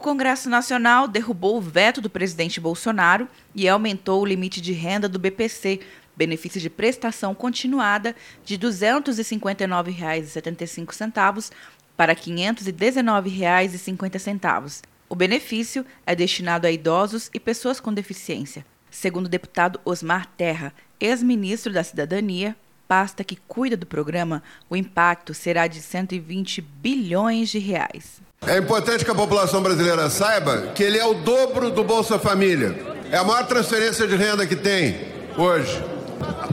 O Congresso Nacional derrubou o veto do presidente Bolsonaro e aumentou o limite de renda do BPC, benefício de prestação continuada, de R$ 259,75 para R$ 519,50. O benefício é destinado a idosos e pessoas com deficiência. Segundo o deputado Osmar Terra, ex-ministro da Cidadania, pasta que cuida do programa, o impacto será de 120 bilhões de reais. É importante que a população brasileira saiba que ele é o dobro do Bolsa Família. É a maior transferência de renda que tem hoje.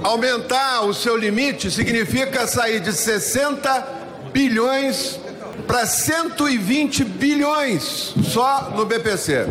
Aumentar o seu limite significa sair de 60 bilhões para 120 bilhões só no BPC.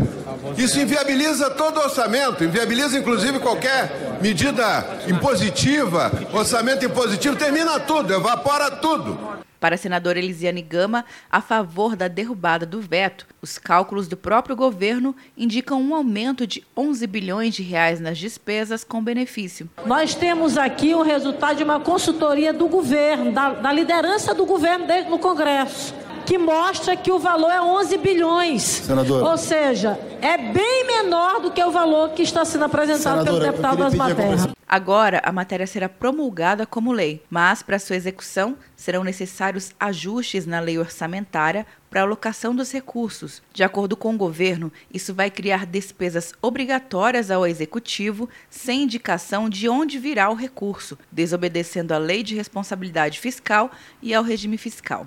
Isso inviabiliza todo o orçamento, inviabiliza inclusive qualquer medida impositiva, orçamento impositivo, termina tudo, evapora tudo. Para a senadora Elisiane Gama, a favor da derrubada do veto, os cálculos do próprio governo indicam um aumento de 11 bilhões de reais nas despesas com benefício. Nós temos aqui o resultado de uma consultoria do governo, da, da liderança do governo no Congresso que mostra que o valor é 11 bilhões. Senadora. Ou seja, é bem menor do que o valor que está sendo apresentado Senadora, pelo deputado das matérias. Agora, a matéria será promulgada como lei, mas para sua execução serão necessários ajustes na lei orçamentária para a alocação dos recursos. De acordo com o governo, isso vai criar despesas obrigatórias ao executivo sem indicação de onde virá o recurso, desobedecendo à lei de responsabilidade fiscal e ao regime fiscal.